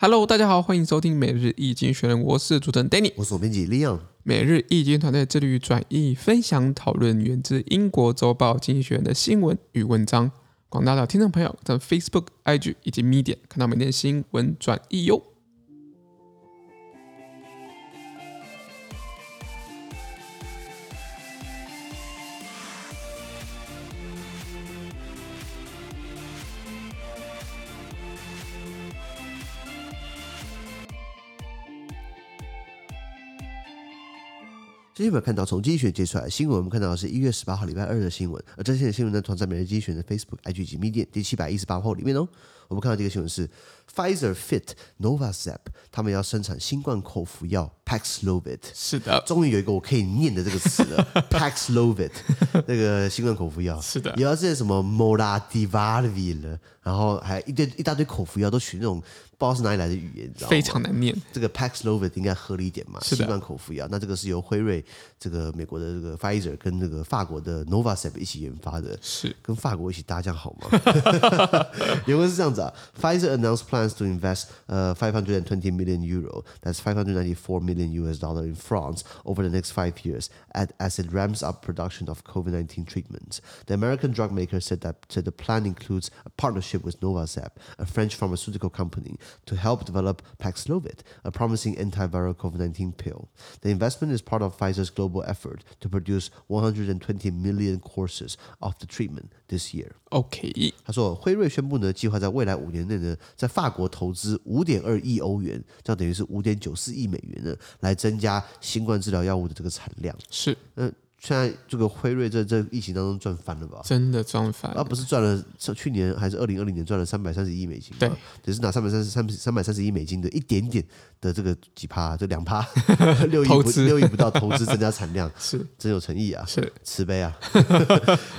Hello，大家好，欢迎收听每日易经济学人，我是主持人 Danny，我是总编辑 Leon。每日易经团队致力于转译、分享、讨论源自英国周报《经济学人》的新闻与文章。广大的听众朋友在 Facebook、IG 以及 Medium 看到每天新闻转译哟。今天我们看到从经济学接出来的新闻，我们看到的是一月十八号礼拜二的新闻，而这些新闻呢，同在每日经济学的 Facebook、IG 及 Medium 第七百一十八号里面哦。我们看到这个新闻是 Pfizer、Fit、Novazep，他们要生产新冠口服药 Paxlovid。是的，终于有一个我可以念的这个词了，Paxlovid，那个新冠口服药。是的，也要这些什么 Molnupiravir，然后还一堆一大堆口服药都取那种。不知道是哪里来的语言，你知道吗？非常难念。这个 Paxlovid 应该合理一点嘛？是的。新冠口服药，那这个是由辉瑞、这个美国的这个 Pfizer 跟这个法国的 Novasep 一起研发的。是。跟法国一起搭这样好吗？原文是这样子啊，Pfizer announced plans to invest 呃 five hundred and twenty million euro，that's five hundred ninety four million US dollar in France over the next five years at as it ramps up production of COVID nineteen treatments. The American drug maker said that said the plan includes a partnership with Novasep, a French pharmaceutical company. To help develop Paxlovid, a promising antiviral COVID-19 pill. The investment is part of Pfizer's global effort to produce 120 million courses of the treatment this year. OK，他说，辉瑞宣布呢，计划在未来五年内呢，在法国投资五点二亿欧元，这样等于是五点九四亿美元呢，来增加新冠治疗药物的这个产量。是，嗯。 现在这个辉瑞在这疫情当中赚翻了吧？真的赚翻了，而不是赚了去年还是二零二零年赚了三百三十亿美金？对，只是拿三百三十三三百三十亿美金的一点点的这个几趴，这两趴 六亿不六亿不到投资增加产量，是真有诚意啊，是 慈悲啊。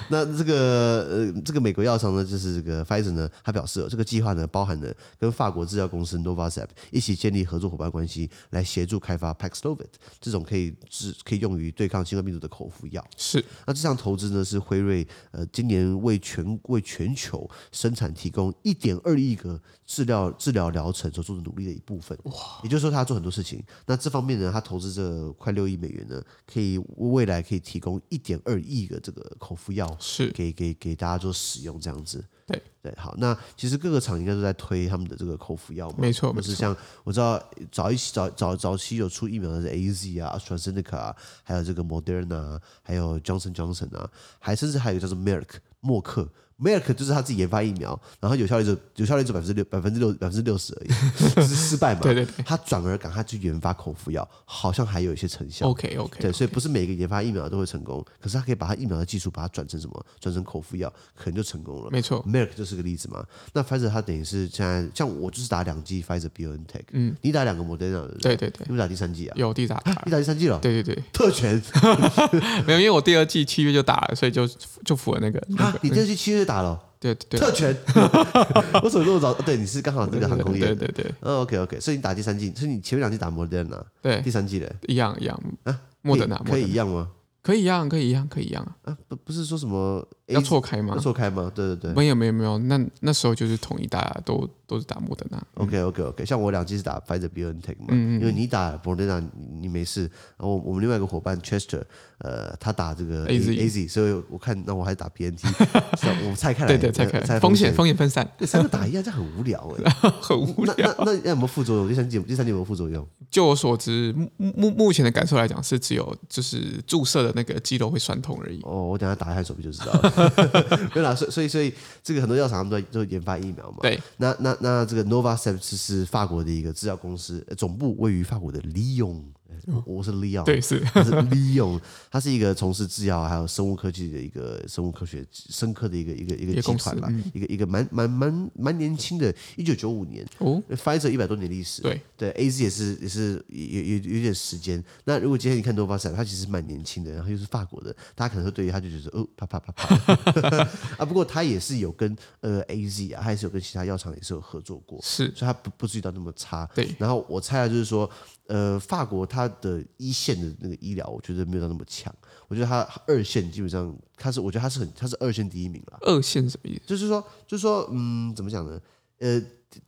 那这个呃这个美国药厂呢，就是这个 Pfizer 呢，他表示这个计划呢，包含了跟法国制药公司 Novasep 一起建立合作伙伴关系，来协助开发 Paxlovid 这种可以治可以用于对抗新冠病毒的口服药。是。那这项投资呢，是辉瑞呃今年为全为全球生产提供一点二亿个治疗治疗疗程所做的努力的一部分。哇！也就是说，他做很多事情。那这方面呢，他投资这快六亿美元呢，可以未来可以提供一点二亿个这个口服药，是给给给大家做使用这样子。对对，好。那其实各个厂应该都在推他们的这个口服药嘛，没错。就是像我知道早一期早早早期有出疫苗的是 A Z 啊、AstraZeneca 啊，还有这个 Moderna，还有 Johnson Johnson 啊，还甚至还有叫做 Merck 默克。Merck 就是他自己研发疫苗，然后有效率就有效率就百分之六百分之六百分之六十而已，就是失败嘛。对对对，他转而赶快去研发口服药，好像还有一些成效。OK OK，对，所以不是每个研发疫苗都会成功，可是他可以把他疫苗的技术把它转成什么？转成口服药，可能就成功了。没错，Merck 就是个例子嘛。那 Pfizer 它等于是现在像我就是打两剂 Pfizer BioNTech，嗯，你打两个 Moderna 的，对对对，你们打第三剂啊？有第三，你打第三剂了？对对对，特权 没有，因为我第二季七月就打了，所以就就符合那个。啊，你第二剂七月打了？对对，特权，我怎么这么早？对，你是刚好这个航空业，对对对。嗯，OK OK，所以你打第三季，所以你前面两季打摩登啊，对，第三季的，一样一样。啊，莫德纳可以一样吗？可以一样，可以一样，可以一样啊！不不是说什么要错开吗？要错开吗？对对对，没有没有没有，那那时候就是统一大家都。都是打莫德纳，OK OK OK，像我两剂是打 Pfizer BioNTech 嘛，因为你打莫德纳你没事，然后我们另外一个伙伴 Chester，呃，他打这个 AZ AZ，所以我看那我还是打 BNT，我拆开来，对对，拆开，风险风险分散，对，三个打一样，这很无聊哎，很无聊。那那那有没有副作用？第三季第三季有没有副作用？就我所知，目目目前的感受来讲，是只有就是注射的那个肌肉会酸痛而已。哦，我等下打一下手臂就知道了。对啦，所以所以所以这个很多药厂他们都都研发疫苗嘛。对，那那。那这个 Novasep 是法国的一个制药公司，总部位于法国的利用。我是是，他是 Leon，他是一个从事制药还有生物科技的一个生物科学生科的一个一个一个集团吧，嗯、一个一个蛮蛮蛮蛮年轻的，一九九五年哦，Pfizer 一百多年历史，对对，AZ 也是也是有有有点时间。那如果今天你看 Novasep，他其实蛮年轻的，然后又是法国的，大家可能会对于他就觉得哦，啪啪啪啪 啊，不过他也是有跟呃 AZ 啊，还是有跟其他药厂也是有合作过，是，所以他不不至于到那么差。对，然后我猜啊，就是说。呃，法国它的一线的那个医疗，我觉得没有到那么强。我觉得它二线基本上，它是我觉得它是很，它是二线第一名了。二线什么意思？就是说，就是说，嗯，怎么讲呢？呃，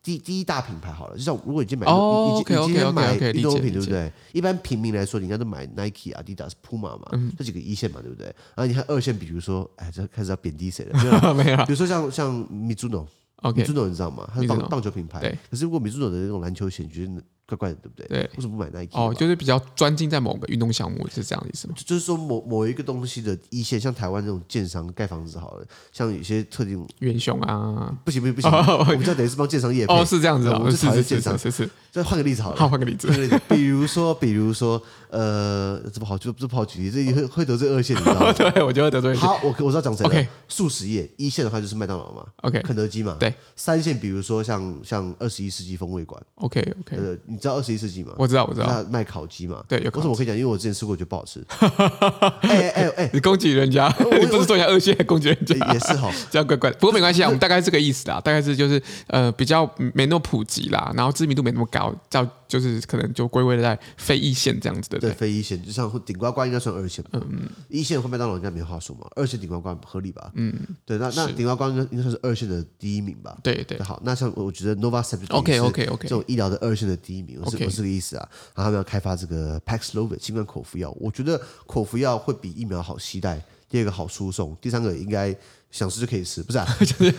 第第一大品牌好了，就像如果你今天买，哦你你今天买运动用品，对不对？一般平民来说，你应该都买 Nike、Adidas、Puma 嘛，嗯这几个一线嘛，对不对？然后你看二线，比如说，哎，这开始要贬低谁了？没有，没有比如说像像 Mizuno。OK，米 zuno 你知道吗？它是棒棒球品牌。对。可是如果 Mizuno 的那种篮球鞋，你觉得怪怪的，对不对？对。为什么不买 Nike？哦，就是比较专精在某个运动项目，是这样的意思吗？就是说某某一个东西的一线，像台湾这种建商盖房子好了，像有些特定元雄啊，不行不行不行，我们这等于是帮建商业配。哦，是这样子啊，我们是讨厌建商，是是。再换个例子好了，好，换个例子。比如说 比如说呃，这不好就这不好举例，这会会得罪二线，你知道吗？对，我觉得得罪。好，我我知道讲谁了。速食业一线的话就是麦当劳嘛，OK，肯德基嘛，对。三线比如说像像二十一世纪风味馆，OK OK，呃，你知道二十一世纪吗？我知道我知道，卖烤鸡嘛，对，有。为什么我可以讲？因为我之前吃过，我觉得不好吃。哎哎哎，你攻击人家，你不是说人家二线攻击人家，也是哈，这样怪怪。不过没关系啊，我们大概是这个意思啦，大概是就是呃比较没那么普及啦，然后知名度没那么高，叫就是可能就归为在非一线这样子的。对，非一线，就像顶呱呱应该算二线，嗯嗯，一线换麦当劳应该没话说嘛，二线顶呱呱合理吧？嗯，对，那那顶呱呱应该应该算是二线的第一名吧？对对。好，那像我觉得 Novasep，OK OK OK，这种医疗的二线的第一名，我是我是这个意思啊。然后他们要开发这个 Paxlovid 新冠口服药，我觉得口服药会比疫苗好携带，第二个好输送，第三个应该。想吃就可以吃，不是啊？就是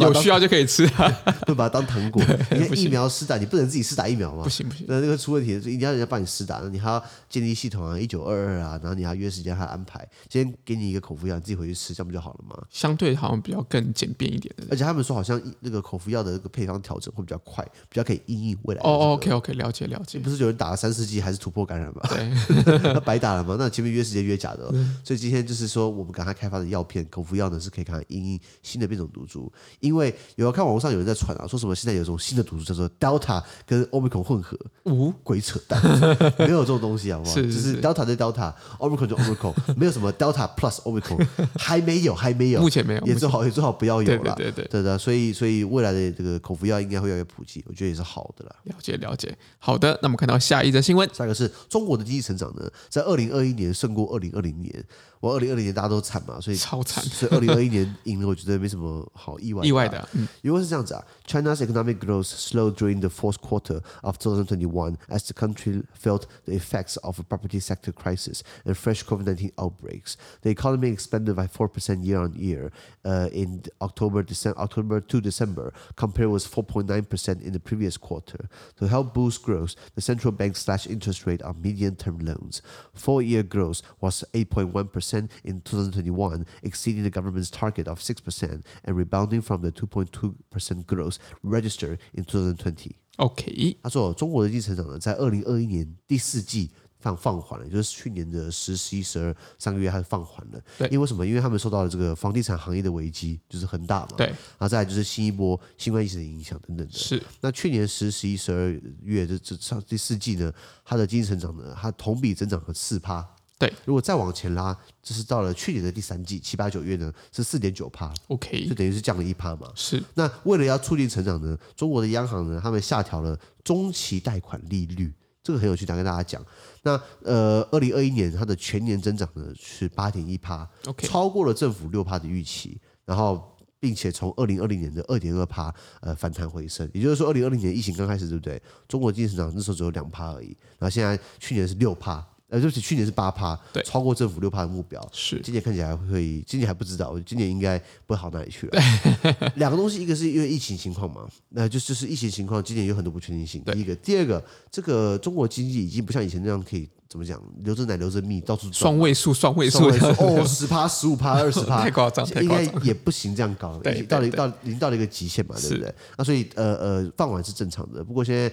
有需要就可以吃啊，不把它当糖果。你看疫苗施打，你不能自己施打疫苗吗？不行不行，那那个出问题，一定要人家帮你施打，那你还要建立系统啊，一九二二啊，然后你还要约时间，还要安排。今天给你一个口服药，你自己回去吃，这样不就好了吗？相对好像比较更简便一点的。而且他们说，好像那个口服药的那个配方调整会比较快，比较可以因应未来。哦，OK OK，了解了解。不是有人打了三四剂还是突破感染吗？对，那白打了吗？那前面约时间约假的。所以今天就是说，我们赶快开发的药片口服药呢，是可以看因应。新的变种毒株，因为有要看网络上有人在传啊，说什么现在有一种新的毒株叫做 Delta 跟 Omicron 混合，呜，鬼扯淡，没有这种东西好不好？是是是，就是 Delta 对 Delta，Omicron 就 Omicron，没有什么 Delta plus Omicron，还没有，还没有，目前没有，也最好也最好不要有了，对对对对的，所以所以未来的这个口服药应该会越来越普及，我觉得也是好的啦。了解了解，好的，那我们看到下一则新闻，下一个是中国的经济成长呢，在二零二一年胜过二零二零年。我二零二零年大家都惨嘛，所以超惨，所以二零二一年赢了，我觉得没什么好意外意外的。嗯，因为是这样子啊，China's economic growth slowed during the fourth quarter of 2021 as the country felt the effects of a property sector crisis and fresh COVID-19 outbreaks. The economy expanded by four percent year on year, uh, in October, December, October to December, compared with 4.9 percent in the previous quarter. To help boost growth, the central bank slashed interest rate on medium-term loans. Four-year growth was 8.1 percent. in 2021, exceeding the government's target of 6% and rebounding from the 2.2% growth registered in 2020. OK，他说中国的经济成长呢，在二零二一年第四季放放缓了，也就是去年的十、十一、十二三个月还是放缓了。对，因为什么？因为他们受到了这个房地产行业的危机，就是很大嘛。对，然后再来就是新一波新冠疫情的影响等等的。是。那去年十、十一、十二月这这上第四季呢，它的经济成长呢，它同比增长了四趴。对，如果再往前拉，就是到了去年的第三季，七八九月呢是四点九趴，OK，就等于是降了一趴嘛。是。那为了要促进成长呢，中国的央行呢，他们下调了中期贷款利率，这个很有趣，想跟大家讲。那呃，二零二一年它的全年增长呢是八点一趴，OK，超过了政府六趴的预期，然后并且从二零二零年的二点二趴呃反弹回升，也就是说，二零二零年疫情刚开始，对不对？中国经济成长那时候只有两趴而已，然后现在去年是六趴。呃，就是去年是八趴，对，超过政府六趴的目标。是，今年看起来会，今年还不知道，今年应该不会好哪里去了。两个东西，一个是因为疫情情况嘛，那就就是疫情情况，今年有很多不确定性。第一个，第二个，这个中国经济已经不像以前那样可以怎么讲，留着奶留着蜜到处双位数，双位数哦，十趴、十五趴、二十 趴，太夸张，应该也不行这样搞。对，到了到已经到了一个极限嘛，对不对？那所以呃呃，放缓是正常的。不过现在。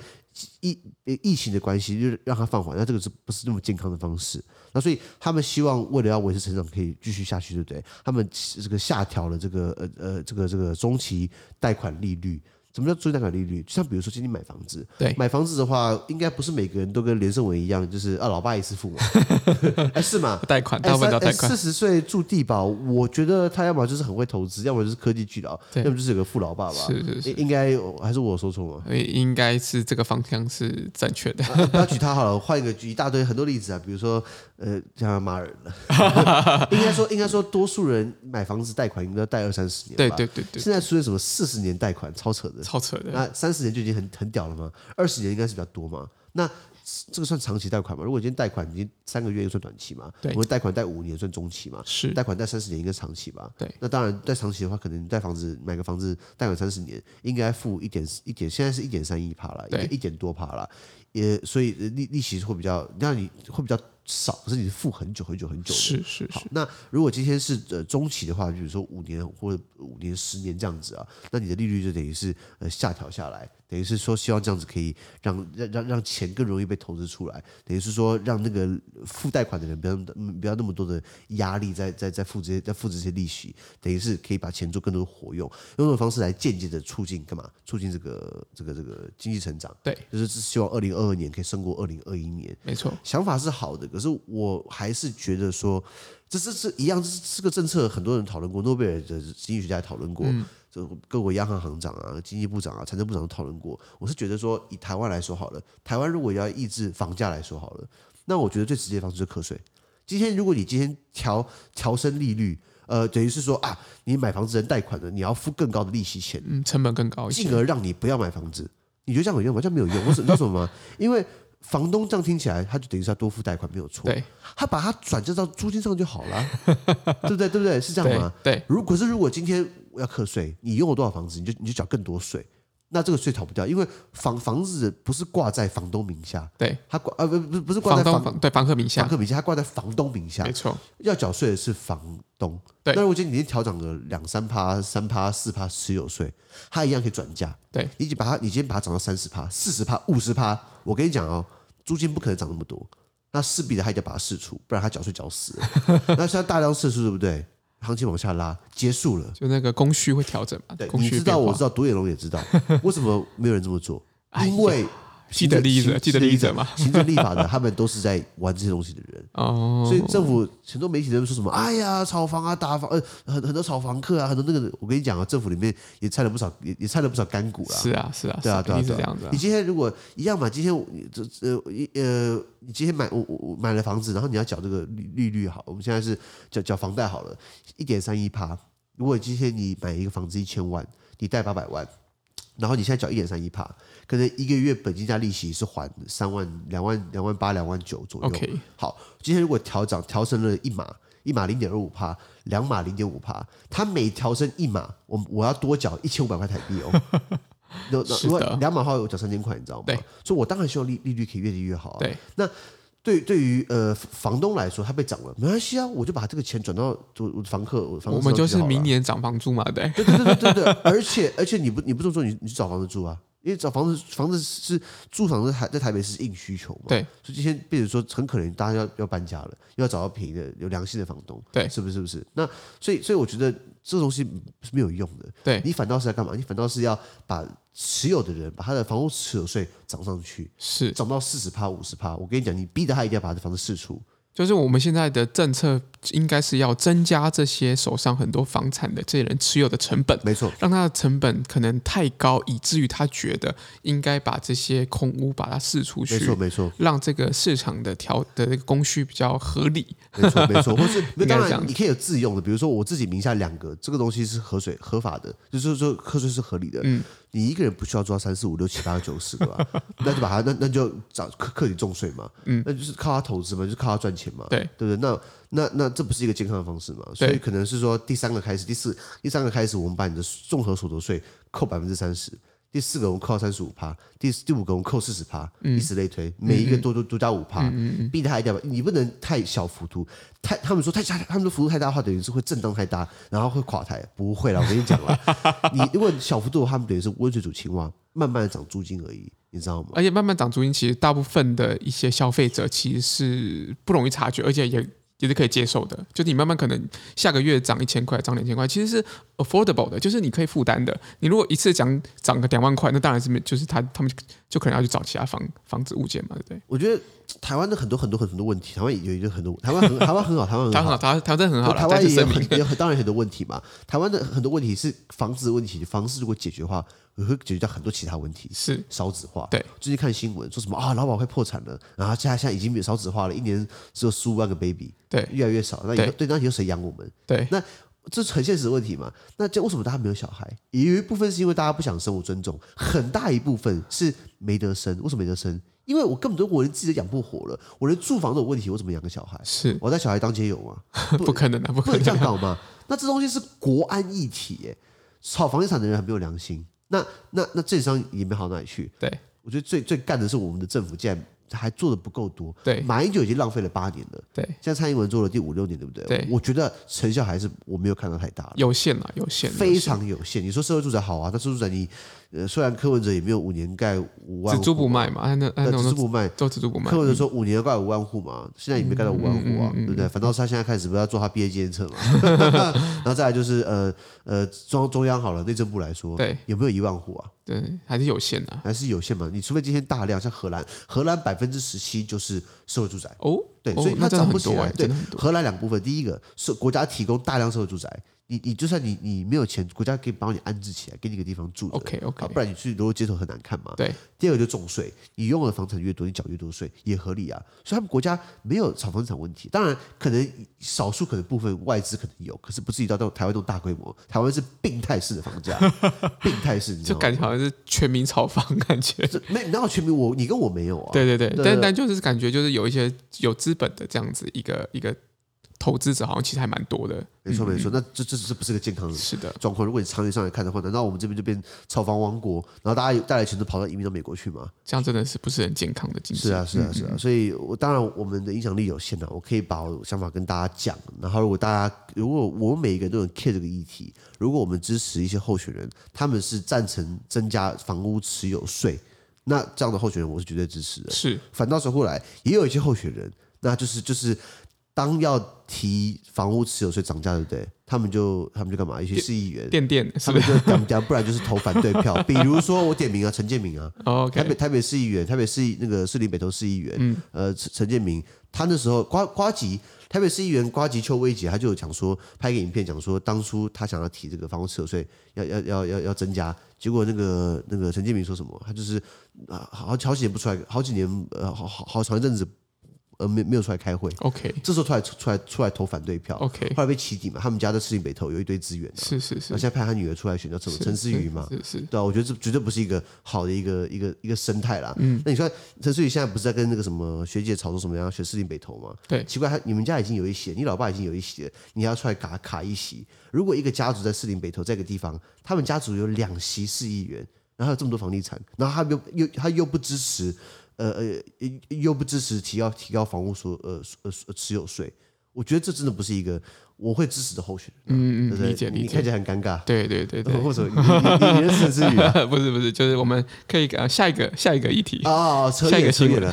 疫疫情的关系，就是让它放缓，那这个是不是那么健康的方式？那所以他们希望为了要维持成长，可以继续下去，对不对？他们这个下调了这个呃呃这个这个中期贷款利率。什么叫中期贷款利率？就像比如说，今天买房子，对，买房子的话，应该不是每个人都跟连胜文一样，就是啊，老爸一次付嘛，哎，是吗？贷款，大部分都贷款。四十岁住地堡，我觉得他要么就是很会投资，要么就是科技巨佬，要么就是有个富老爸吧。是是是，应该还是我说错吗？应该是这个方向是正确的。不要举他好了，换一个举一大堆很多例子啊，比如说呃，像马尔，应该说应该说，多数人买房子贷款应该贷二三十年。对对对对。现在出现什么四十年贷款，超扯的。超扯的。那三十年就已经很很屌了吗？二十年应该是比较多嘛？那这个算长期贷款吗？如果今天贷款已经三个月，又算短期嘛？对，我们贷款贷五年算中期嘛？是，贷款贷三十年应该长期吧？对，那当然贷长期的话，可能贷房子买个房子贷款三十年，应该付一点一点，现在是一点三一趴了，一点多趴了，也所以利利息会比较，那你会比较。少，可是你付很久很久很久的。是是是。好，那如果今天是呃中期的话，比如说五年或者五年、十年这样子啊，那你的利率就等于是呃下调下来，等于是说希望这样子可以让让让让钱更容易被投资出来，等于是说让那个付贷款的人不要不要那么多的压力在在在付这些在付这些利息，等于是可以把钱做更多的活用，用这种方式来间接的促进干嘛？促进这个这个这个经济成长。对，就是希望二零二二年可以胜过二零二一年。没错，想法是好的。可是我还是觉得说，这是是一样，这是这个政策，很多人讨论过，诺贝尔的经济学家也讨论过，这、嗯、各国央行行长啊、经济部长啊、财政部长都讨论过。我是觉得说，以台湾来说好了，台湾如果要抑制房价来说好了，那我觉得最直接的方式就是课税。今天如果你今天调调升利率，呃，等于是说啊，你买房子人贷款的，你要付更高的利息钱，嗯，成本更高一些，进而让你不要买房子。你觉得这样有用吗？这样没有用。为什么？为什么吗？因为房东这样听起来，他就等于是要多付贷款，没有错。对，他把它转嫁到租金上就好了，对不对？对不对？是这样吗？对。对，如果是如果今天要课税，你拥有多少房子，你就你就缴更多税，那这个税逃不掉，因为房房子不是挂在房东名下，对，他挂呃不不不是挂在房，房东对房客名下，房客名下，他挂在房东名下，没错，要缴税的是房东。对，那如果今天你调整了两三趴、三趴、四趴持有税，他一样可以转嫁。对，你把它，你今天把它涨到三十趴、四十趴、五十趴，我跟你讲哦。租金不可能涨那么多，那势必的还得把它释出，不然他缴税缴死了。那现在大量释出，对不对？行情往下拉，结束了，就那个供需会调整嘛？对，你知道，我知道，独眼龙也知道，为什么没有人这么做？因为。既得利益者，既得利益者嘛，行政立法的，他们都是在玩这些东西的人。哦，所以政府很多媒体人说什么？哎呀，炒房啊，打房，呃，很很多炒房客啊，很多那个，我跟你讲啊，政府里面也掺了不少，也也掺了不少干股啦。是啊，是啊，对啊，对啊，是这样子。你今天如果一样嘛，今天这呃呃，你今天买我我买了房子，然后你要缴这个利利率好，我们现在是缴缴房贷好了，一点三一趴。如果今天你买一个房子一千万，你贷八百万。然后你现在缴一点三一趴，可能一个月本金加利息是还三万、两万、两万八、两万九左右。OK，好，今天如果调涨调升了一码，一码零点二五趴，两码零点五趴，它每调升一码，我我要多缴一千五百块台币哦。那如果 两码的话，我缴三千块，你知道吗？所以我当然希望利利率可以越低越好啊。对，那。对，对于呃房东来说，他被涨了，没关系啊，我就把这个钱转到我房客，我房客。我们就是明年涨房租嘛，对。对对对对对，而且而且你不你不这么做，你你去找房子住啊，因为找房子房子是住房子台在台北是硬需求嘛，对。所以今天变成说很可能大家要要搬家了，又要找到便宜的有良心的房东，对，是不是是不是？那所以所以我觉得这东西是没有用的，对你反倒是在干嘛？你反倒是要把。持有的人把他的房屋持有税涨上去，是涨到四十趴、五十趴。我跟你讲，你逼得他一定要把他的房子释出。就是我们现在的政策应该是要增加这些手上很多房产的这些人持有的成本，没错，让他的成本可能太高，以至于他觉得应该把这些空屋把它释出去，没错没错，让这个市场的调的这个供需比较合理，没错没错，或是当然你可以有自用的，比如说我自己名下两个，这个东西是合水合法的，就是说课税是合理的，嗯。你一个人不需要做到三四五六七八九十个吧？那就把他那那就找课课你重税嘛，嗯，那就是靠他投资嘛，就是靠他赚钱嘛，对对不对？那那那这不是一个健康的方式嘛？所以可能是说第三个开始，第四第三个开始，我们把你的综合所得税扣百分之三十。第四个我们扣三十五趴，第第五个我们扣四十趴，以此类推，每一个多多多加五趴，逼他一点吧，你不能太小幅度，太他们说太大，他们说幅度太大的话，等于是会震荡太大，然后会垮台。不会啦，我跟你讲了，你如果小幅度他们等于是温水煮青蛙，慢慢涨租金而已，你知道吗？而且慢慢涨租金，其实大部分的一些消费者其实是不容易察觉，而且也。也是可以接受的，就是你慢慢可能下个月涨一千块，涨两千块，其实是 affordable 的，就是你可以负担的。你如果一次涨涨个两万块，那当然是没，就是他他们就可能要去找其他房房子物件嘛，对不对？我觉得台湾的很多很多很多问题，台湾有一个很多，台湾很 台湾很好，台湾很好，台湾台湾很好，台湾也有很有当然很多问题嘛。台湾的很多问题是房子的问题，房子如果解决的话。也会解决掉很多其他问题，是少子化。对，最近看新闻说什么啊，老保快破产了，然后现在现在已经没有少子化了，一年只有十五万个 baby，对，越来越少。那以后对，那以后谁养我们？对，那这是很现实的问题嘛。那这为什么大家没有小孩？也有一部分是因为大家不想生，我尊重。很大一部分是没得生。为什么没得生？因为我根本都我连自己都养不活了，我连住房都有问题，我怎么养个小孩？是我带小孩当街友吗？不可能的，不可能这样搞嘛？那这东西是国安议题耶，炒房地产的人很没有良心。那那那政商也没好到哪里去。对，我觉得最最干的是我们的政府，竟然。还做的不够多，对，马英九已经浪费了八年了，对，现在蔡英文做了第五六年，对不对？对，我觉得成效还是我没有看到太大了，有限啊，有限，非常有限。你说社会住宅好啊，但社会住宅你。呃，虽然柯文哲也没有五年盖五万户，只租不卖嘛，那那只租不卖，都只租不卖。柯文哲说五年要盖五万户嘛，现在也没盖到五万户啊，对不对？反倒是他现在开始不要做他毕业监测嘛，然后再来就是呃呃中中央好了，内政部来说，对，有没有一万户啊？对，还是有限的，还是有限嘛？你除非今天大量，像荷兰，荷兰百分之十七就是社会住宅哦，对，所以它涨不起来。对，荷兰两部分，第一个是国家提供大量社会住宅。你你就算你你没有钱，国家可以帮你安置起来，给你个地方住。OK OK，不然你去如果街头很难看嘛。对。第二个就重税，你拥有的房产越多，你缴越多税，也合理啊。所以他们国家没有炒房产问题。当然，可能少数可能部分外资可能有，可是不至于到到台湾这种大规模。台湾是病态式的房价，病态式，就感觉好像是全民炒房感觉。没，哪有全民？我你跟我没有啊。对对对，但但就是感觉就是有一些有资本的这样子一个一个。投资者好像其实还蛮多的，没错没错。那这这这不是个健康的是的状况。如果你长远上来看的话，难道我们这边就变炒房王国，然后大家带来钱都跑到移民到美国去吗？这样真的是不是很健康的经济？是啊是啊是啊。所以，我当然我们的影响力有限啊，我可以把我想法跟大家讲。然后，如果大家如果我们每一个人都能 care 这个议题，如果我们支持一些候选人，他们是赞成增加房屋持有税，那这样的候选人我是绝对支持的。是，反倒是后来也有一些候选人，那就是就是。当要提房屋持有税涨价，对不对？他们就他们就干嘛？一些市议员，他们就讲讲，不然就是投反对票。比如说我点名啊，陈建明啊，台北台北市议员，台北市那个市里北投市议员，嗯，呃，陈陈建明，他那时候瓜瓜吉，台北市议员瓜吉邱威杰，他就有讲说，拍个影片讲说，当初他想要提这个房屋持有税，要要要要要增加，结果那个那个陈建明说什么？他就是啊，好好几年不出来，好几年呃，好好好长一阵子。呃，没没有出来开会，OK，这时候出来出来出来投反对票，OK，后来被起底嘛，他们家在士林北投有一堆资源，是是是，那现在派他女儿出来选，叫什么陈思瑜嘛，是是，对啊，我觉得这绝对不是一个好的一个一个一个生态啦。嗯，那你说陈思瑜现在不是在跟那个什么学姐吵作什么要选士林北投吗？对，奇怪，他你们家已经有一席，你老爸已经有一席了，你还要出来卡卡一席？如果一个家族在士林北投这个地方，他们家族有两席市议员，然后有这么多房地产，然后他又又他又不支持。呃呃，又不支持提高提高房屋所呃呃持有税，我觉得这真的不是一个。我会支持的候选人，嗯嗯，理解理解，你看起来很尴尬，对对对对，或者你你你是支持语不是不是，就是我们可以啊下一个下一个议题啊，下一个新闻了，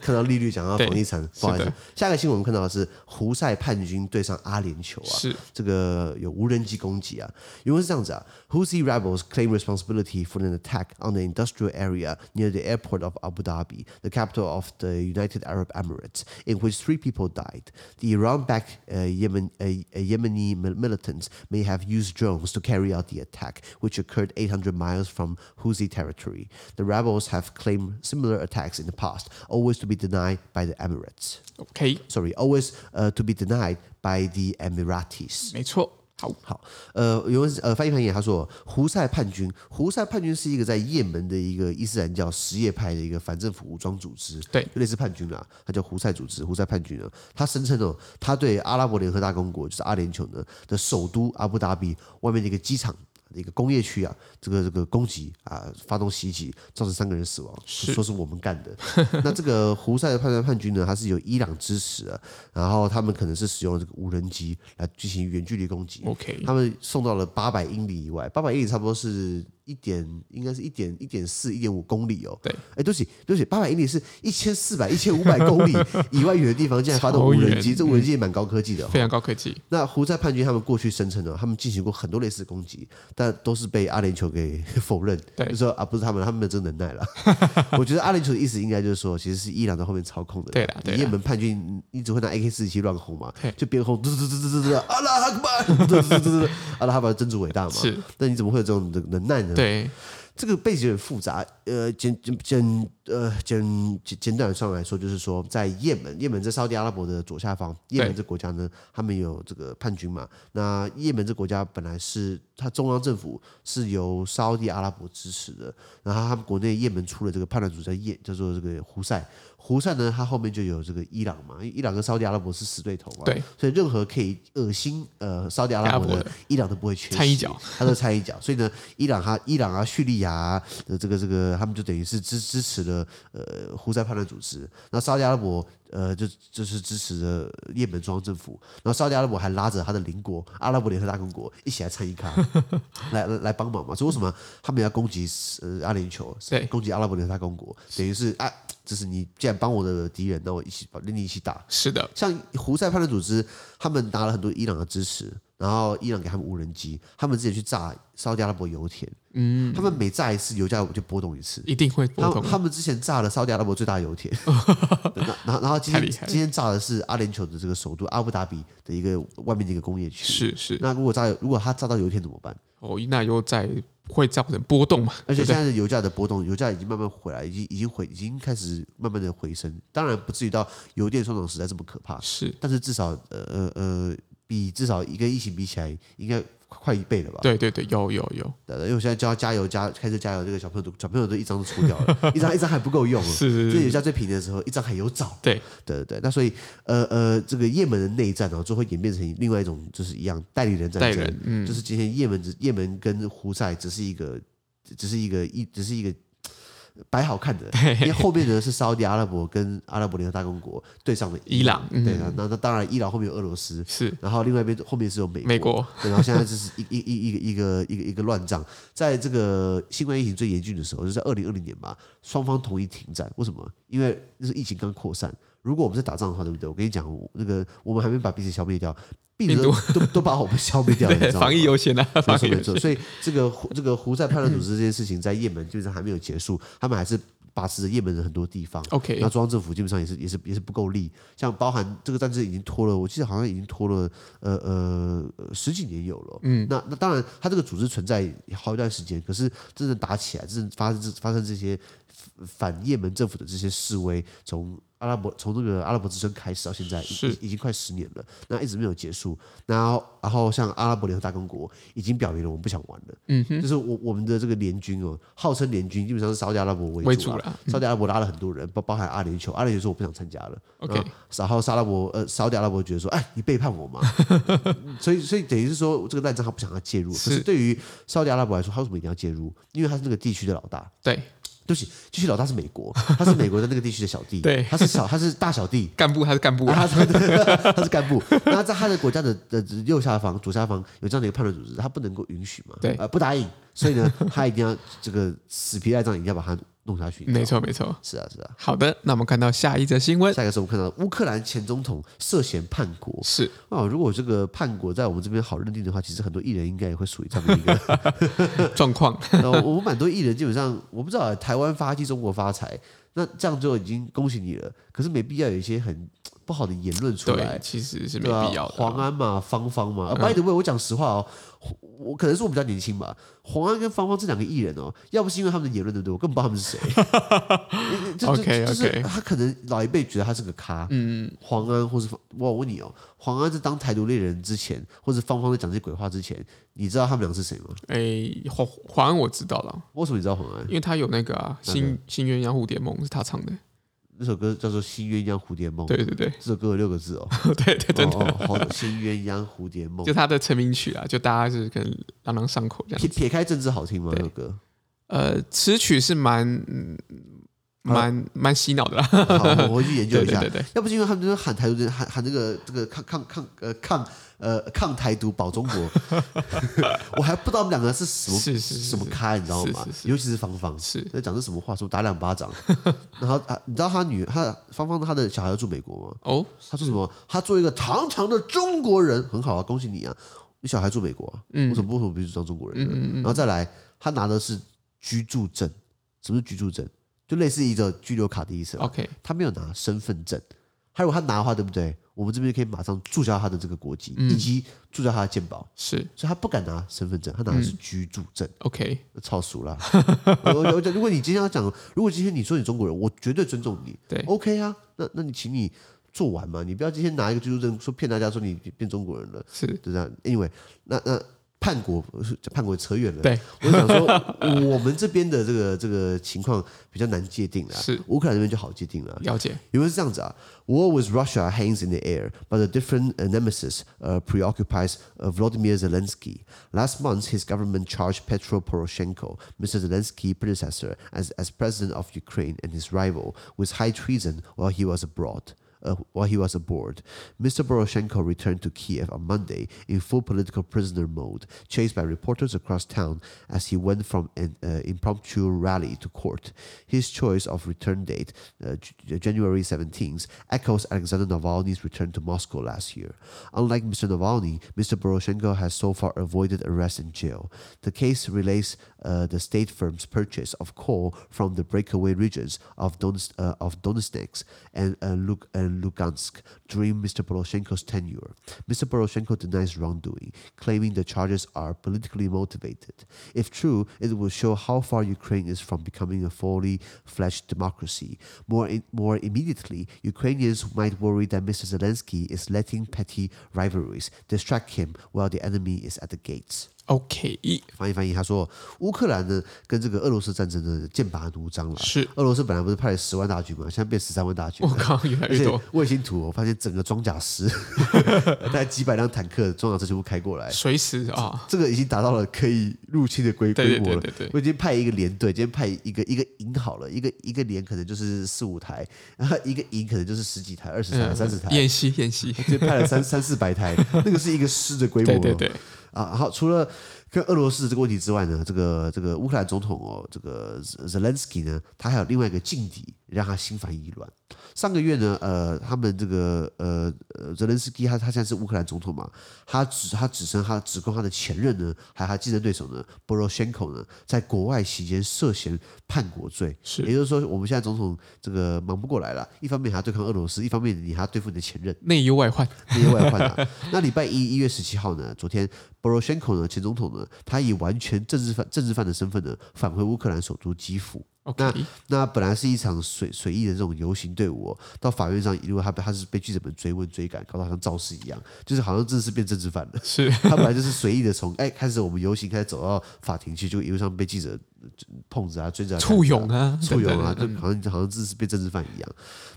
看到利率讲到房地产，不好意思，下一个新闻我们看到的是胡塞叛军对上阿联酋啊，是这个有无人机攻击啊，因为是这样子啊，Houthi rebels claim responsibility for an attack on the industrial area near the airport of Abu Dhabi, the capital of the United Arab Emirates, in which three people died. The Iran-backed Yemen Yemeni militants may have used drones to carry out the attack, which occurred 800 miles from Houthi territory. The rebels have claimed similar attacks in the past, always to be denied by the Emirates. Okay. Sorry, always uh, to be denied by the Emiratis. 没错。好好，呃，有人呃翻译翻译，他说胡塞叛军，胡塞叛军是一个在也门的一个伊斯兰教什叶派的一个反政府武装组织，对，就类似叛军啊，他叫胡塞组织，胡塞叛军啊，他声称哦，他对阿拉伯联合大公国就是阿联酋呢的首都阿布达比外面的一个机场。一个工业区啊，这个这个攻击啊，发动袭击，造成三个人死亡，是说是我们干的。那这个胡塞的叛乱叛军呢，他是有伊朗支持的，然后他们可能是使用这个无人机来进行远距离攻击。OK，他们送到了八百英里以外，八百英里差不多是。一点应该是一点一点四一点五公里哦。对，哎，对不起，对不起，八百英里是一千四百一千五百公里 以外远的地方，竟然发动无人机，这无人机也蛮高科技的，非常高科技。那胡塞叛军他们过去声称呢，他们进行过很多类似的攻击，但都是被阿联酋给否认，对，就说啊不是他们，他们没有这能耐了。我觉得阿联酋的意思应该就是说，其实是伊朗在后面操控的。对了，对，也门叛军你只会拿 AK 四七乱轰嘛，就边轰，嘟嘟嘟嘟嘟嘟，阿拉哈克曼，嘚嘚嘚嘚，阿拉哈巴真主伟大嘛。是，那你怎么会有这种的能耐呢？对，这个背景有点复杂。呃，简简简呃，简简简短上来说，就是说，在也门，也门在沙特阿拉伯的左下方，也门这国家呢，他们有这个叛军嘛。那也门这国家本来是它中央政府是由沙特阿拉伯支持的，然后他们国内也门出了这个叛乱组织叫也，叫做这个胡塞。胡塞呢，他后面就有这个伊朗嘛，因为伊朗跟沙特阿拉伯是死对头嘛，对，所以任何可以恶心呃沙特阿拉伯的，伊朗都不会缺席，掺一脚，他都掺一脚。所以呢，伊朗哈伊朗啊、叙利亚的这个这个，他们就等于是支支持了呃胡塞叛乱组织。那沙特阿拉伯呃就就是支持了也门中央政府，然后沙特阿拉伯还拉着他的邻国阿拉伯联合大公国一起来参与卡，来 来来帮忙嘛。所以为什么他们要攻击呃阿联酋？对，攻击阿拉伯联合大公国，等于是啊。就是你既然帮我的敌人，那我一起把跟你一起打。是的，像胡塞叛乱组织，他们拿了很多伊朗的支持，然后伊朗给他们无人机，他们自己去炸沙特阿拉伯油田。嗯，他们每炸一次油价就波动一次，一定会波动。他们之前炸了沙特阿拉伯最大油田，然后然后今天今天炸的是阿联酋的这个首都阿布达比的一个外面的一个工业区。是是。那如果炸如果他炸到油田怎么办？哦，那又在。会造成波动嘛？而且现在的油价的波动，油价已经慢慢回来，已经已经回，已经开始慢慢的回升。当然不至于到油电双涨时代这么可怕，是，但是至少呃呃呃，比至少一个疫情比起来，应该。快一倍了吧？对对对，有有有。对，因为我现在教他加油加开车加油，这个小朋友都小朋友都一张都出掉了，一张一张还不够用。是是是。所以油价最便宜的时候，一张还有找。对对对对。那所以呃呃，这个也门的内战呢，就会演变成另外一种，就是一样代理人战争。就是今天也门只也门跟胡塞只是一个，只是一个一，只是一个。摆好看的，因为后面呢是沙特阿拉伯跟阿拉伯联合大公国对上了伊朗，对啊，那那当然伊朗后面有俄罗斯，是，然后另外一边后面是有美国，美国。对，然后现在就是一一一一个一个一个一个乱仗，在这个新冠疫情最严峻的时候，就是在二零二零年吧，双方同意停战，为什么？因为那是疫情刚扩散，如果我们在打仗的话，对不对？我跟你讲，那个我们还没把彼此消灭掉。病毒都 都把我们消灭掉了，你知道吗？防疫优先啊，防疫没错。所以这个这个胡塞叛乱组织这件事情在也门基本上还没有结束，他们还是把持着也门的很多地方。OK，那中央政府基本上也是也是也是不够力，像包含这个战争已经拖了，我记得好像已经拖了呃呃十几年有了。嗯，那那当然，他这个组织存在好一段时间，可是真正打起来，真正发生发生这些反也门政府的这些示威，从阿拉伯从这个阿拉伯之春开始到现在，已已经快十年了，那一直没有结束。然后，然后像阿拉伯联合大公国已经表明了，我们不想玩了。嗯哼，就是我我们的这个联军哦，号称联军，基本上是沙特阿拉伯为主了。沙特阿拉伯拉了很多人，包包含阿联酋，阿联酋说我不想参加了。OK，然后沙拉伯呃，沙特阿拉伯觉得说，哎，你背叛我嘛？所以，所以等于是说，这个战争他不想要介入。可是对于沙特阿拉伯来说，他为什么一定要介入？因为他是那个地区的老大。对。对不起，继续老大是美国，他是美国的那个地区的小弟，对，他是小，他是大小弟，干部，他是干部，他是 他是干部。那在他的国家的的右下方、左下方有这样的一个叛乱组织，他不能够允许嘛？对，呃，不答应，所以呢，他一定要这个死皮赖账，一定要把他。弄下去，没错没错，是啊是啊。好的，那我们看到下一则新闻。下一个是我们看到乌克兰前总统涉嫌叛国，是啊。如果这个叛国在我们这边好认定的话，其实很多艺人应该也会属于这样的一个 状况。我们蛮多艺人基本上，我不知道台湾发迹，中国发财，那这样就已经恭喜你了。可是没必要有一些很不好的言论出来，其实是没必要的。黄安嘛，芳芳嘛，啊，by the way，我讲实话哦。我可能是我比较年轻吧，黄安跟芳芳这两个艺人哦，要不是因为他们的言论，对不对？我根本不知道他们是谁。就 OK，就是他可能老一辈觉得他是个咖。嗯，黄安或是我问你哦，黄安在当台独猎人之前，或者芳芳在讲这些鬼话之前，你知道他们俩是谁吗？哎，黄黄安我知道了。为什么你知道黄安？因为他有那个啊，新新鸳鸯蝴蝶梦是他唱的。那首歌叫做《新鸳鸯蝴蝶梦》。对对对，这首歌有六个字哦。对对对，好，新鸳鸯蝴蝶梦，就他的成名曲啊，就大家是可能朗朗上口这样。撇撇开政治好听吗？这首歌？呃，词曲是蛮蛮蛮洗脑的啦。好，我回去研究一下。对对对，要不是因为他们就是喊台独，喊喊这个这个抗抗抗呃抗。呃，抗台独保中国，我还不知道我们两个是什么是是是什么咖，你知道吗？尤其是芳芳，是在讲的什么话？说打两巴掌，然后啊，你知道他女他芳芳他的小孩要住美国吗？哦，他说什么？他做一个堂堂的中国人，很好啊，恭喜你啊！你小孩住美国，啊，嗯，为什么为什么必须当中国人？嗯嗯嗯，然后再来，他拿的是居住证，什么是居住证？就类似一个居留卡的意思。OK，他没有拿身份证。他如果他拿的话，对不对？我们这边可以马上注销他的这个国籍，以及注销他的健保。是，所以他不敢拿身份证，他拿的是居住证。OK，超俗了。我我我，如果你今天要讲，如果今天你说你中国人，我绝对尊重你。对，OK 啊，那那你请你做完嘛，你不要今天拿一个居住证说骗大家说你变中国人了，是，就这样。Anyway，那那。叛国叛国扯远了。对，我想说，我们这边的这个这个情况比较难界定了。是，乌克兰那边就好界定了。了解，因为是这样子啊，War with Russia hangs in the air, but a different nemesis uh, preoccupies Volodymyr Zelensky. Last month, his government charged Petro Poroshenko, Mr. Zelensky's predecessor, as as president of Ukraine and his rival, with high treason while he was abroad. Uh, while he was aboard, Mr. Poroshenko returned to Kiev on Monday in full political prisoner mode, chased by reporters across town as he went from an uh, impromptu rally to court. His choice of return date, uh, January 17th, echoes Alexander Navalny's return to Moscow last year. Unlike Mr. Navalny, Mr. Poroshenko has so far avoided arrest and jail. The case relates uh, the state firm's purchase of coal from the breakaway regions of, Donetsk, uh, of Donetsk and, uh, and Lugansk during Mr. Poroshenko's tenure. Mr. Poroshenko denies wrongdoing, claiming the charges are politically motivated. If true, it will show how far Ukraine is from becoming a fully fledged democracy. More, in, more immediately, Ukrainians might worry that Mr. Zelensky is letting petty rivalries distract him while the enemy is at the gates. OK，翻译翻译，他说乌克兰呢跟这个俄罗斯战争呢剑拔弩张了。是，俄罗斯本来不是派了十万大军嘛，现在变十三万大军。我靠，越来越多。卫星图我发现整个装甲师，大概几百辆坦克装甲车全部开过来，随时啊，这个已经达到了可以入侵的规规模了。对对对，我已经派一个连队，今天派一个一个营好了，一个一个连可能就是四五台，然 后一个营可能就是十几台、二十台、三十台。演习演习，就派了三三四百台，那个是一个师的规模。对对对。啊，好除了跟俄罗斯这个问题之外呢，这个这个乌克兰总统哦，这个 Zelensky 呢，他还有另外一个劲敌，让他心烦意乱。上个月呢，呃，他们这个呃呃泽连斯基他他现在是乌克兰总统嘛，他指他指称他指控他的前任呢，还有他竞争对手呢，Boroshenko 呢，在国外期间涉嫌叛国罪。是，也就是说，我们现在总统这个忙不过来了，一方面还要对抗俄罗斯，一方面你还要对付你的前任，内忧外患，内忧外患啊。那礼拜一一月十七号呢，昨天 Boroshenko 呢，前总统呢，他以完全政治犯政治犯的身份呢，返回乌克兰首都基辅。那那本来是一场随随意的这种游行队伍，哦，到法院上，如果他他是被记者们追问追赶，搞得好像肇事一样，就是好像真的是变政治犯了。是 他本来就是随意的从哎开始我们游行开始走到法庭去，就一路上被记者碰着啊追着啊，簇拥啊 簇拥啊，就好像好像真的是变政治犯一样。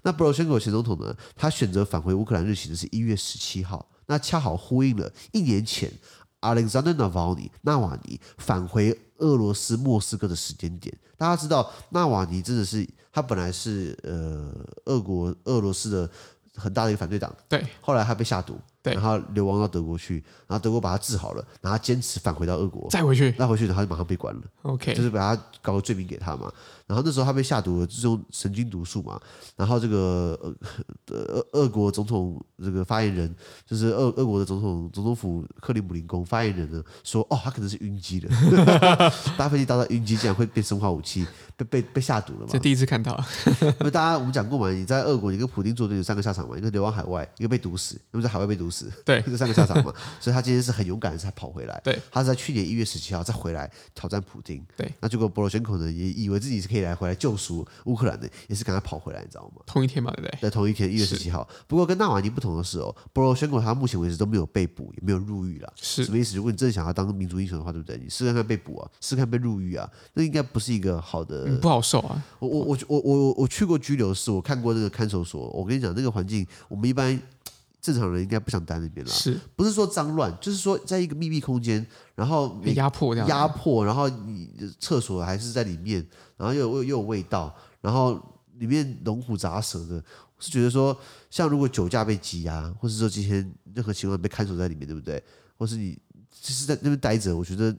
那布罗申科前总统呢，他选择返回乌克兰日期的是一月十七号，那恰好呼应了一年前 Alexander Navalny 纳瓦尼返回。俄罗斯莫斯科的时间点，大家知道纳瓦尼真的是他本来是呃俄国俄罗斯的很大的一个反对党，对，后来他被下毒，对，然后流亡到德国去，然后德国把他治好了，然后他坚持返回到俄国，再回去，再回去，然后就马上被关了，OK，就是把他搞个罪名给他嘛。然后那时候他被下毒了，这种神经毒素嘛。然后这个呃俄俄国总统这个发言人，就是俄俄国的总统总统府克里姆林宫发言人呢说，哦，他可能是晕机了，搭飞机搭到晕机，竟然会变生化武器，被被被下毒了嘛？这第一次看到。因为大家我们讲过嘛，你在俄国，你跟普丁作对有三个下场嘛，一个流亡海外，一个被毒死，因为在海外被毒死，对，这三个下场嘛。所以他今天是很勇敢的，才跑回来。对，他是在去年一月十七号再回来挑战普京。对，那结果波罗申科呢也以为自己是可以来回来救赎乌克兰的，也是赶快跑回来，你知道吗？同一天嘛，对不对？在同一天，一月十七号。不过跟纳瓦尼不同的是哦，波罗申科他目前为止都没有被捕，也没有入狱了。是什么意思？如果你真的想要当民族英雄的话，对不对？你试看看被捕啊，试看被入狱啊，那应该不是一个好的，嗯、不好受啊。我我我我我我去过拘留室，我看过那个看守所。我跟你讲，那个环境，我们一般正常人应该不想待那边了。是不是说脏乱？就是说在一个密闭空间，然后被压迫这样，压迫，然后你厕所还是在里面，然后又有又有味道。然后里面龙虎杂蛇的，我是觉得说，像如果酒驾被羁押，或是说今天任何情况被看守在里面，对不对？或是你就是在那边待着，我觉得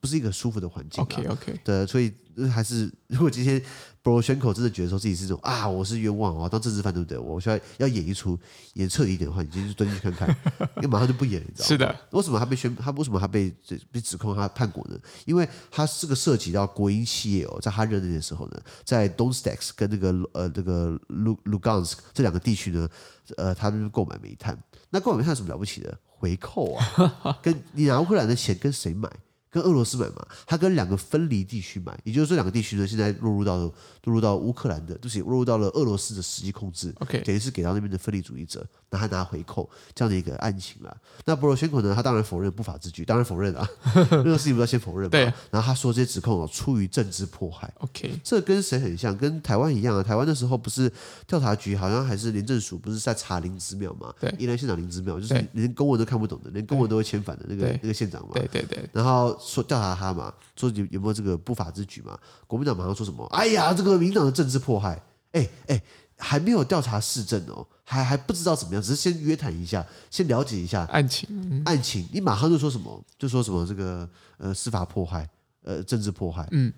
不是一个舒服的环境。OK OK，对，所以还是 如果今天 Poroshenko 真的觉得说自己是这种啊，我是冤枉，啊当政治犯，对不对？我需要要演一出演彻底一点的话，你今天就蹲进去看看，你马上就不演，你知道吗？是的。为什么他被宣他为什么他被被指控他叛国呢？因为他这个涉及到国营企业哦，在他任内的时候呢，在 Donetsk 跟那个呃这个 Lugansk 这两个地区呢，呃，他们购买煤炭。那购买煤炭有什么了不起的？回扣啊，跟你拿乌克兰的钱跟谁买？跟俄罗斯买嘛，他跟两个分离地区买，也就是这两个地区呢，现在落入到落入到乌克兰的，就是落入到了俄罗斯的实际控制。OK，等于是给到那边的分离主义者，那他拿回扣这样的一个案情啦。那波罗宣科呢，他当然否认不法之举，当然否认啊，任 何事情都要先否认嘛。对。然后他说这些指控哦，出于政治迫害。OK，这跟谁很像？跟台湾一样啊。台湾那时候不是调查局好像还是廉政署不是在查林姿妙嘛？对。宜兰县长林姿妙，就是连公文都看不懂的，连公文都会签反的那个那个县长嘛。对对对。然后说调查他嘛。说有有没有这个不法之举嘛？国民党马上说什么？哎呀，这个民党的政治迫害，哎哎，还没有调查市政哦，还还不知道怎么样，只是先约谈一下，先了解一下案情。嗯、案情，你马上就说什么？就说什么这个呃司法迫害，呃政治迫害。嗯。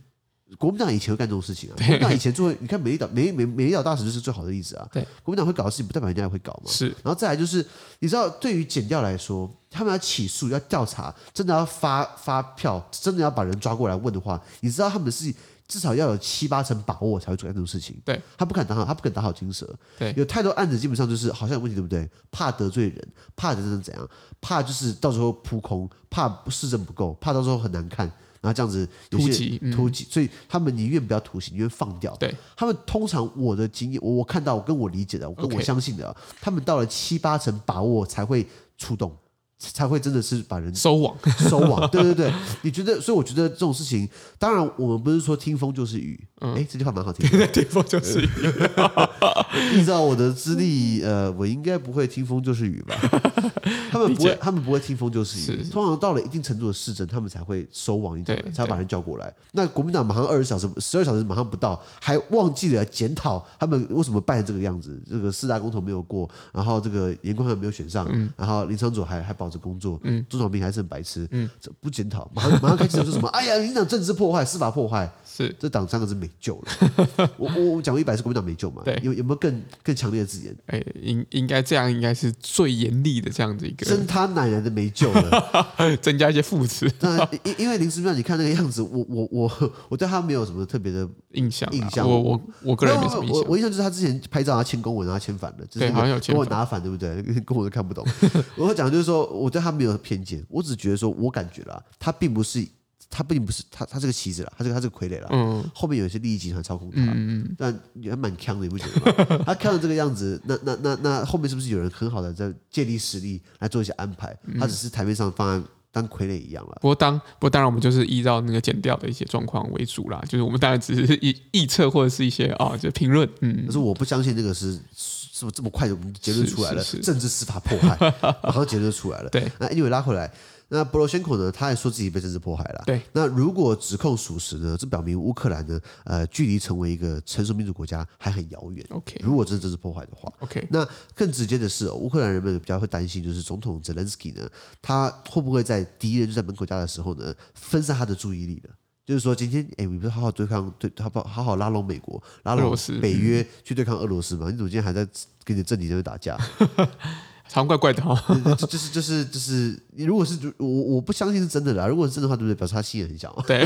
国民党以前会干这种事情啊！国民党以前做，你看美丽岛、美美美丽岛大使就是最好的例子啊！对，国民党会搞的事情，不代表人家也会搞嘛。是，然后再来就是，你知道，对于检调来说，他们要起诉、要调查，真的要发发票，真的要把人抓过来问的话，你知道他们是至少要有七八成把握才会做这种事情。对，他不敢打好，他不敢打好金蛇。对，有太多案子基本上就是好像有问题，对不对？怕得罪人，怕真的怎样？怕就是到时候扑空，怕事证不够，怕到时候很难看。然后这样子突击，突击，所以他们宁愿不要突袭，宁愿放掉。对，他们通常我的经验，我我看到，我跟我理解的，我跟我相信的，他们到了七八成把握才会出动。才会真的是把人收网，收网。对对对，你觉得？所以我觉得这种事情，当然我们不是说听风就是雨。哎、嗯，这句话蛮好听的。听风就是雨。依照我的资历，呃，我应该不会听风就是雨吧？他们不会，他们不会听风就是雨。通常到了一定程度的市政，他们才会收网一点，才把人叫过来。那国民党马上二十小时、十二小时马上不到，还忘记了检讨他们为什么办成这个样子？这个四大公投没有过，然后这个严宽汉没有选上，嗯、然后林长佐还还保。工作，嗯，朱小平还是很白痴，嗯，这不检讨，马上马上开始说什么？哎呀，你讲政治破坏、司法破坏，是这党三个字没救了。我我我讲过一百次，国民党没救嘛？对，有有没有更更强烈的字眼？哎，应应该这样，应该是最严厉的这样子一个。真他奶奶的没救了，增加一些副词。那因因为林姿妙，你看那个样子，我我我我对他没有什么特别的印象，印象。我我我个人没什么印象。我我印象就是他之前拍照，他签公文，然后签反了，对，好像有签跟我拿反，对不对？公文都看不懂。我讲就是说，我对他没有偏见。我只觉得说，我感觉啦，他并不是，他并不是他，他这个棋子啦，他这个他这个傀儡啦，嗯，后面有一些利益集团操控他，嗯嗯，但也蛮强的，你不觉得吗？他看到这个样子，那那那那后面是不是有人很好的在借力使力来做一些安排？他只是台面上放在当傀儡一样了。不过当不过当然，我们就是依照那个剪掉的一些状况为主啦，就是我们当然只是预预测或者是一些啊、哦，就评论，嗯，可是我不相信这个是。怎么这么快就结论出来了？政治司法迫害，马上结论出来了。对，那因为拉回来，那波罗宣科呢，他也说自己被政治迫害了。对，那如果指控属实呢，这表明乌克兰呢，呃，距离成为一个成熟民主国家还很遥远。OK，如果真的政治迫害的话，OK，那更直接的是，乌克兰人们比较会担心，就是总统泽连斯基呢，他会不会在敌人就在门口家的时候呢，分散他的注意力了？就是说，今天哎，你不是好好对抗对，好不好好拉拢美国，拉拢北约去对抗俄罗斯吗？你怎么今天还在跟你政敌在那打架？常怪怪的哈，就是就是就是，你如果是我我不相信是真的啦。如果是真的话，对不对？表示他心也很小。对，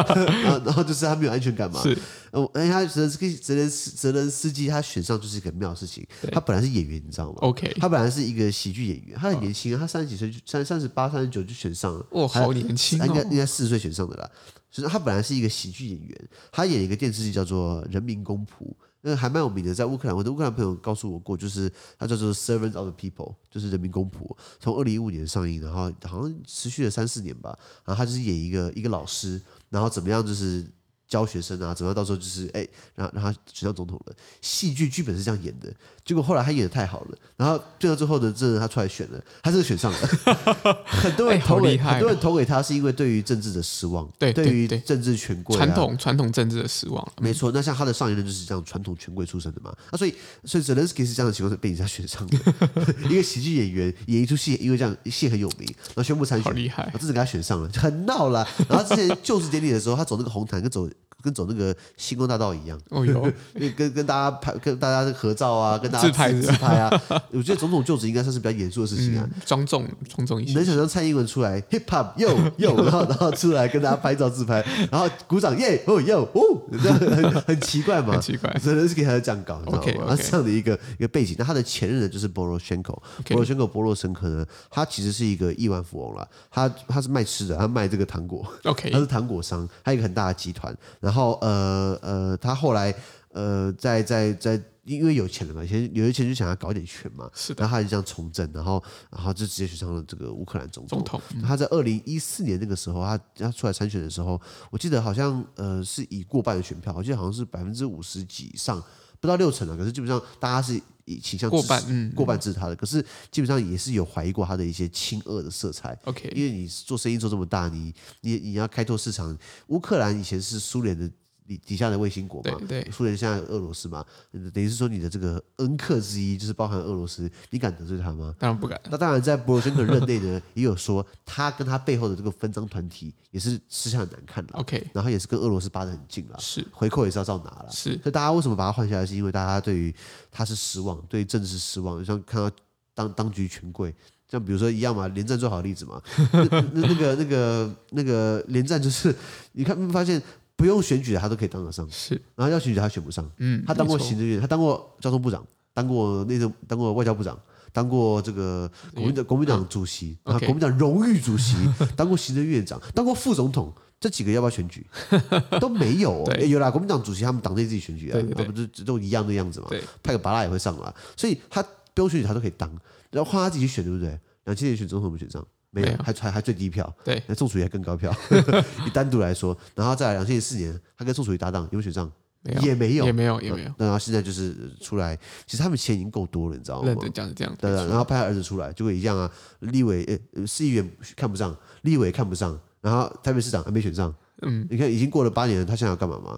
然后就是他没有安全感嘛。是，哦，哎，他泽连斯基泽连斯泽连斯基他选上就是一个妙的事情。他本来是演员，你知道吗？OK，他本来是一个喜剧演员，他很年轻啊，他三十几岁就三三十八、三十九就选上了。哦，好年轻哦，应该应该四十岁选上的啦。其实他本来是一个喜剧演员，他演一个电视剧叫做《人民公仆》。那还蛮有名的，在乌克兰，我的乌克兰朋友告诉我过，就是他叫做《Servant of the People》，就是人民公仆，从二零一五年上映，然后好像持续了三四年吧。然后他就是演一个一个老师，然后怎么样就是教学生啊，怎么样到时候就是哎，让让他选上总统了。戏剧剧本是这样演的，结果后来他演的太好了，然后最后最后的这人他出来选了，他真的选上了，很多人投给、哎、很多人投给他是因为对于政治的失望，对，对于政治权贵、啊、传统传统政治的失望，没错。那像他的上一任就是这样传统权贵出身的嘛，那所以所以 Zelensky 是这样的情况下被人家选上的，一个喜剧演员演一出戏，因为这样戏很有名，然后宣布参选，好厉害，这次给他选上了，很闹了。然后之前就职典礼的时候，他走那个红毯跟走。跟走那个星光大道一样，哦哟，跟跟大家拍，跟大家合照啊，跟大家自拍自拍啊。我觉得总统就职应该算是比较严肃的事情啊，庄重庄重一些。能想象蔡英文出来 hip hop yo yo，然后然后出来跟大家拍照自拍，然后鼓掌耶哦 yo 哦，这样很很奇怪嘛，很奇怪，真的是给他这样搞，你知道吗？然后这样的一个一个背景，那他的前任呢就是波罗申科，波罗申科波罗申科呢，他其实是一个亿万富翁了，他他是卖吃的，他卖这个糖果，OK，他是糖果商，他有一个很大的集团，然后呃。呃，他后来呃，在在在，因为有钱了嘛，以前有些钱就想要搞点权嘛，是的，然后他就这样从政，然后然后就直接选上了这个乌克兰总统。总统，嗯、他在二零一四年那个时候，他他出来参选的时候，我记得好像呃是以过半的选票，我记得好像是百分之五十几以上，不到六成了，可是基本上大家是以倾向过半，嗯，过半支持他的，可是基本上也是有怀疑过他的一些亲俄的色彩。OK，因为你做生意做这么大，你你你要开拓市场，乌克兰以前是苏联的。底底下的卫星国嘛，对，苏联现在俄罗斯嘛，等于是说你的这个恩客之一就是包含俄罗斯，你敢得罪他吗？当然不敢。那当然，在博罗申科任内呢，也有说他跟他背后的这个分赃团体也是私下很难看的。OK，然后也是跟俄罗斯扒得很近了，是回扣也是要照拿了。是，所以大家为什么把他换下来？是因为大家对于他是失望，对于政治失望，就像看到当当局权贵，像比如说一样嘛，连战最好的例子嘛，那那那个那个那个连战就是你看发现。不用选举的他都可以当得上，是，然后要选举他选不上。嗯，他当过行政院，他当过交通部长，当过内政，当过外交部长，当过这个国民党国民党主席，然后国民党荣誉主席，当过行政院长，当过副总统，这几个要不要选举？都没有。有啦，国民党主席他们党内自己选举啊，他不是都一样的样子嘛？派个巴拉也会上啊，所以他不用选举他都可以当，然后换他自己选，对不对？两千年选总统没选上。没有，还还还最低票，对，那宋楚瑜还更高票。你单独来说，然后再来两千零四年，他跟宋楚瑜搭档，有没有选上？没有，也没有，也没有，也没有。然后现在就是出来，其实他们钱已经够多了，你知道吗？对，讲是这样。对，然后派他儿子出来，就会一样啊。立委呃，市议员看不上，立委看不上，然后台北市长还没选上。嗯，你看已经过了八年了，他现在要干嘛吗？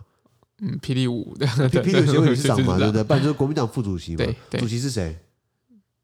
嗯，霹雳舞，对，霹雳舞协会理事长嘛，对不对？不然就是国民党副主席嘛。对，主席是谁？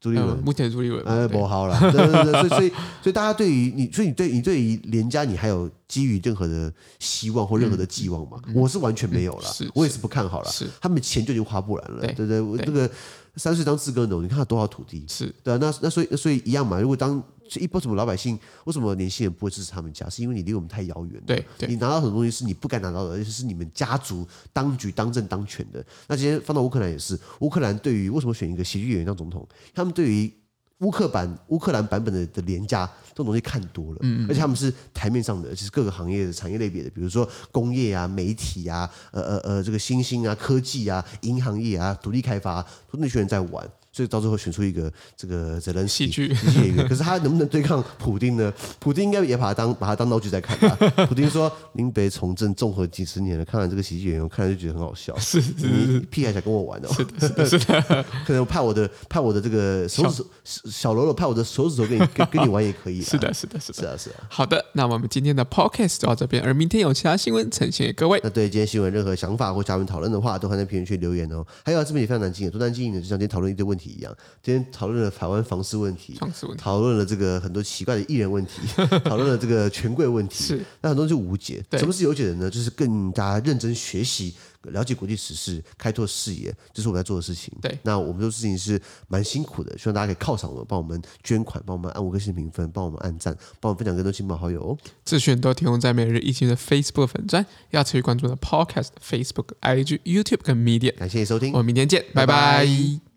朱立伦，目前朱立伦，呃，不好了，对对对，所以所以 所以大家对于你，所以你对你对于连家，你还有基于任何的希望或任何的寄望吗？我是完全没有了，我也是不看好了。是，他们钱就已经花不完了，对对，这个三岁当自耕农，你看他多少土地？是对啊，那那所以所以一样嘛，如果当。一般什么老百姓，为什么年轻人不会支持他们家？是因为你离我们太遥远了。对，对，你拿到很多东西是你不该拿到的，而且是你们家族当局当政当权的。那今天放到乌克兰也是，乌克兰对于为什么选一个喜剧演员当总统？他们对于乌克版乌克兰版本的的廉价这种东西看多了，嗯，而且他们是台面上的，而且是各个行业的产业类别的，比如说工业啊、媒体啊、呃呃呃这个新兴啊、科技啊、银行业啊、独立开发，都那群人在玩。所以到最后选出一个这个泽连斯基喜剧演员，可是他能不能对抗普丁呢？普丁应该也把他当把他当闹剧在看吧。普丁说：“您别从政综合几十年了，看完这个喜剧演员，我看了就觉得很好笑。是，是，是你屁还想跟我玩哦？是的，是的，可能派我的派我的这个手指小，小喽啰派我的手指头跟你跟跟你玩也可以。是的，是的，是的，是啊，是啊。好的，那我们今天的 podcast 就到这边，而明天有其他新闻呈现给各位。那对今天新闻任何想法或嘉宾讨论的话，都欢迎在评论区留言哦。还有这边也非常难经营，多难经营的，就像今天讨论一堆问题一样。今天讨论了台湾房市问题，问题，讨论了这个很多奇怪的艺人问题，讨论了这个权贵问题，是，那很多就无解。什么是有解的呢？就是更加认真学习，了解国际时事，开拓视野，这是我们在做的事情。对，那我们做事情是蛮辛苦的，希望大家可以犒赏我们，帮我们捐款，帮我们按五颗星评分，帮我们按赞，帮我们分享更多亲朋好友哦。资讯都提供在每日一经的 Facebook 粉专，要持续关注的 Podcast、Facebook、IG、YouTube 跟 Media。感谢你收听，我们明天见，拜拜。拜拜。